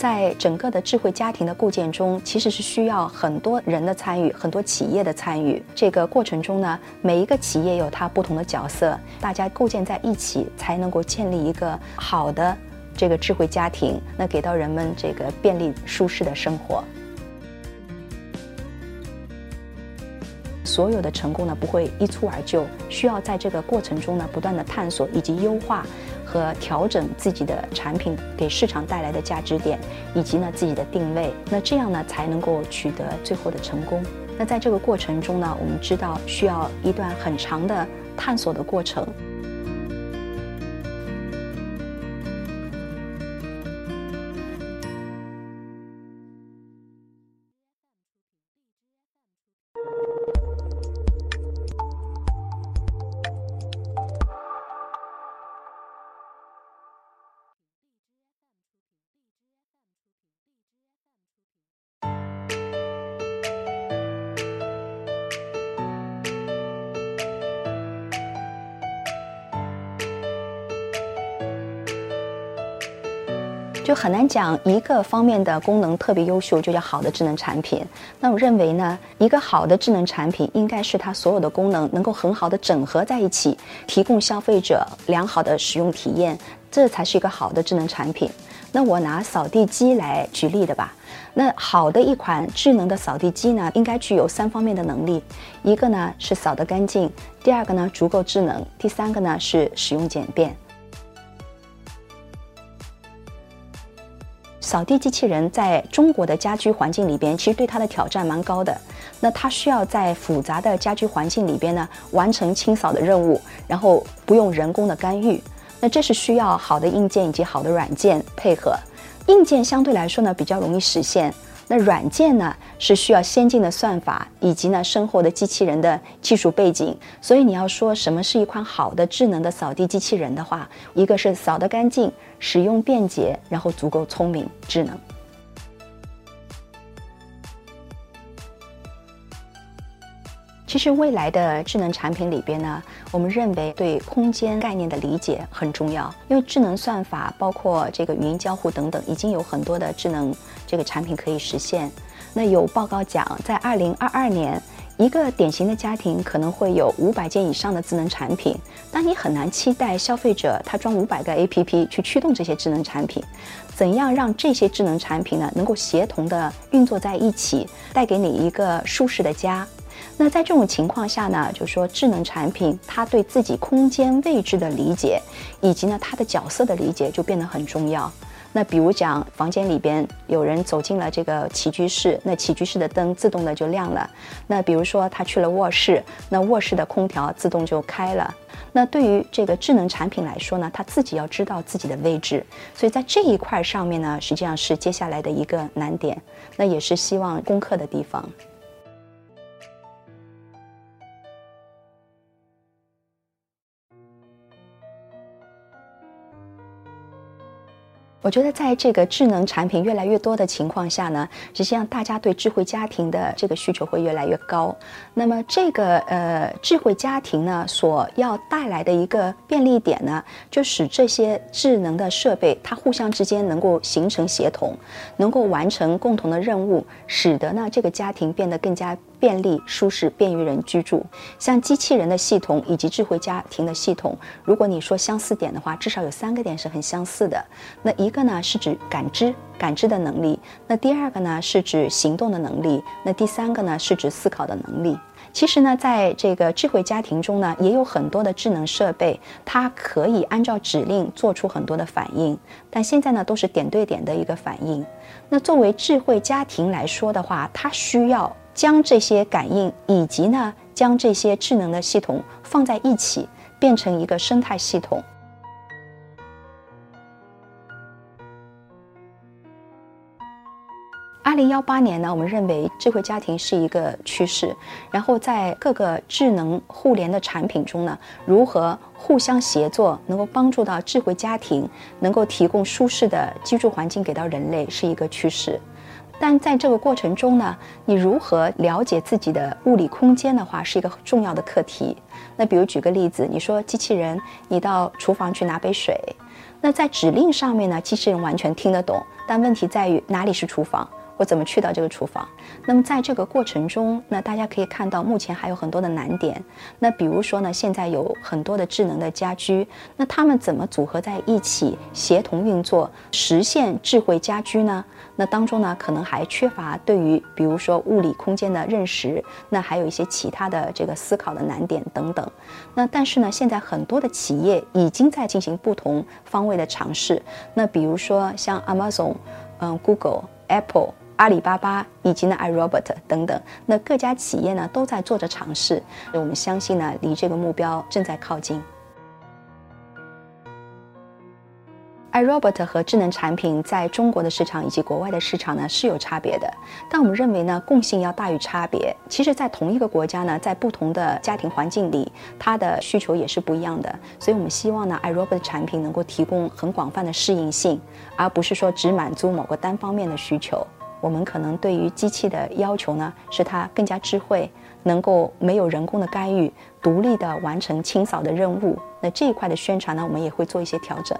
在整个的智慧家庭的构建中，其实是需要很多人的参与，很多企业的参与。这个过程中呢，每一个企业有它不同的角色，大家构建在一起，才能够建立一个好的这个智慧家庭，那给到人们这个便利舒适的生活。所有的成功呢，不会一蹴而就，需要在这个过程中呢，不断的探索以及优化和调整自己的产品给市场带来的价值点，以及呢自己的定位。那这样呢，才能够取得最后的成功。那在这个过程中呢，我们知道需要一段很长的探索的过程。就很难讲一个方面的功能特别优秀就叫好的智能产品。那我认为呢，一个好的智能产品应该是它所有的功能能够很好的整合在一起，提供消费者良好的使用体验，这才是一个好的智能产品。那我拿扫地机来举例的吧。那好的一款智能的扫地机呢，应该具有三方面的能力：一个呢是扫得干净，第二个呢足够智能，第三个呢是使用简便。扫地机器人在中国的家居环境里边，其实对它的挑战蛮高的。那它需要在复杂的家居环境里边呢，完成清扫的任务，然后不用人工的干预。那这是需要好的硬件以及好的软件配合。硬件相对来说呢，比较容易实现。那软件呢是需要先进的算法以及呢深厚的机器人的技术背景，所以你要说什么是一款好的智能的扫地机器人的话，一个是扫得干净、使用便捷，然后足够聪明、智能。其实未来的智能产品里边呢，我们认为对空间概念的理解很重要，因为智能算法包括这个语音交互等等，已经有很多的智能这个产品可以实现。那有报告讲，在二零二二年，一个典型的家庭可能会有五百件以上的智能产品，但你很难期待消费者他装五百个 APP 去驱动这些智能产品。怎样让这些智能产品呢能够协同的运作在一起，带给你一个舒适的家？那在这种情况下呢，就是说智能产品它对自己空间位置的理解，以及呢它的角色的理解就变得很重要。那比如讲，房间里边有人走进了这个起居室，那起居室的灯自动的就亮了。那比如说他去了卧室，那卧室的空调自动就开了。那对于这个智能产品来说呢，它自己要知道自己的位置，所以在这一块上面呢，实际上是接下来的一个难点，那也是希望攻克的地方。我觉得，在这个智能产品越来越多的情况下呢，实际上大家对智慧家庭的这个需求会越来越高。那么，这个呃智慧家庭呢，所要带来的一个便利点呢，就使这些智能的设备它互相之间能够形成协同，能够完成共同的任务，使得呢这个家庭变得更加。便利、舒适、便于人居住。像机器人的系统以及智慧家庭的系统，如果你说相似点的话，至少有三个点是很相似的。那一个呢是指感知、感知的能力；那第二个呢是指行动的能力；那第三个呢是指思考的能力。其实呢，在这个智慧家庭中呢，也有很多的智能设备，它可以按照指令做出很多的反应。但现在呢，都是点对点的一个反应。那作为智慧家庭来说的话，它需要。将这些感应以及呢，将这些智能的系统放在一起，变成一个生态系统。二零幺八年呢，我们认为智慧家庭是一个趋势，然后在各个智能互联的产品中呢，如何互相协作，能够帮助到智慧家庭，能够提供舒适的居住环境给到人类，是一个趋势。但在这个过程中呢，你如何了解自己的物理空间的话，是一个重要的课题。那比如举个例子，你说机器人，你到厨房去拿杯水，那在指令上面呢，机器人完全听得懂，但问题在于哪里是厨房？我怎么去到这个厨房？那么在这个过程中，那大家可以看到，目前还有很多的难点。那比如说呢，现在有很多的智能的家居，那它们怎么组合在一起，协同运作，实现智慧家居呢？那当中呢，可能还缺乏对于比如说物理空间的认识，那还有一些其他的这个思考的难点等等。那但是呢，现在很多的企业已经在进行不同方位的尝试。那比如说像 Amazon、嗯 Google、Apple。阿里巴巴以及呢，iRobot 等等，那各家企业呢都在做着尝试。我们相信呢，离这个目标正在靠近。iRobot 和智能产品在中国的市场以及国外的市场呢是有差别的，但我们认为呢，共性要大于差别。其实，在同一个国家呢，在不同的家庭环境里，它的需求也是不一样的。所以我们希望呢，iRobot 的产品能够提供很广泛的适应性，而不是说只满足某个单方面的需求。我们可能对于机器的要求呢，是它更加智慧，能够没有人工的干预，独立的完成清扫的任务。那这一块的宣传呢，我们也会做一些调整。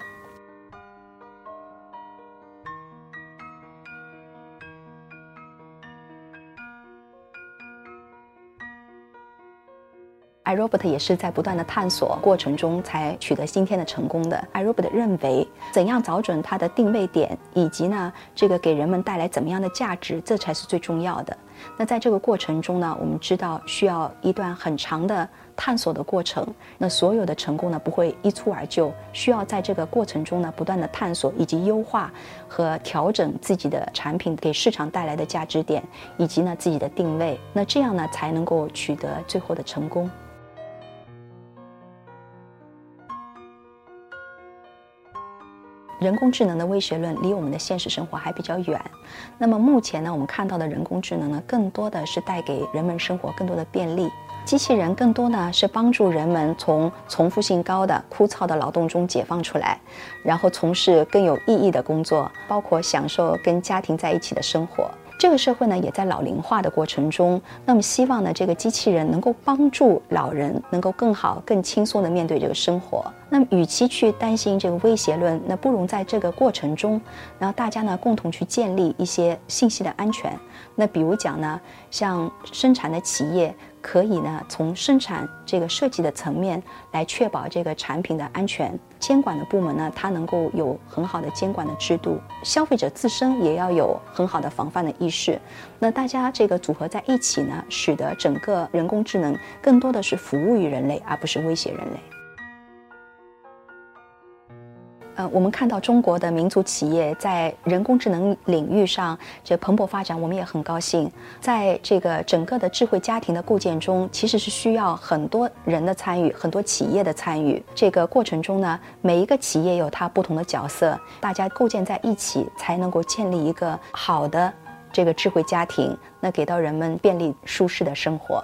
iRobot 也是在不断的探索过程中才取得今天的成功的。iRobot 认为，怎样找准它的定位点，以及呢，这个给人们带来怎么样的价值，这才是最重要的。那在这个过程中呢，我们知道需要一段很长的探索的过程。那所有的成功呢，不会一蹴而就，需要在这个过程中呢，不断的探索以及优化和调整自己的产品给市场带来的价值点，以及呢自己的定位。那这样呢，才能够取得最后的成功。人工智能的威胁论离我们的现实生活还比较远。那么目前呢，我们看到的人工智能呢，更多的是带给人们生活更多的便利。机器人更多呢是帮助人们从重复性高的枯燥的劳动中解放出来，然后从事更有意义的工作，包括享受跟家庭在一起的生活。这个社会呢，也在老龄化的过程中。那么，希望呢，这个机器人能够帮助老人，能够更好、更轻松地面对这个生活。那么，与其去担心这个威胁论，那不如在这个过程中，然后大家呢，共同去建立一些信息的安全。那比如讲呢，像生产的企业。可以呢，从生产这个设计的层面来确保这个产品的安全。监管的部门呢，它能够有很好的监管的制度。消费者自身也要有很好的防范的意识。那大家这个组合在一起呢，使得整个人工智能更多的是服务于人类，而不是威胁人类。呃，我们看到中国的民族企业在人工智能领域上这蓬勃发展，我们也很高兴。在这个整个的智慧家庭的构建中，其实是需要很多人的参与，很多企业的参与。这个过程中呢，每一个企业有它不同的角色，大家构建在一起，才能够建立一个好的这个智慧家庭，那给到人们便利舒适的生活。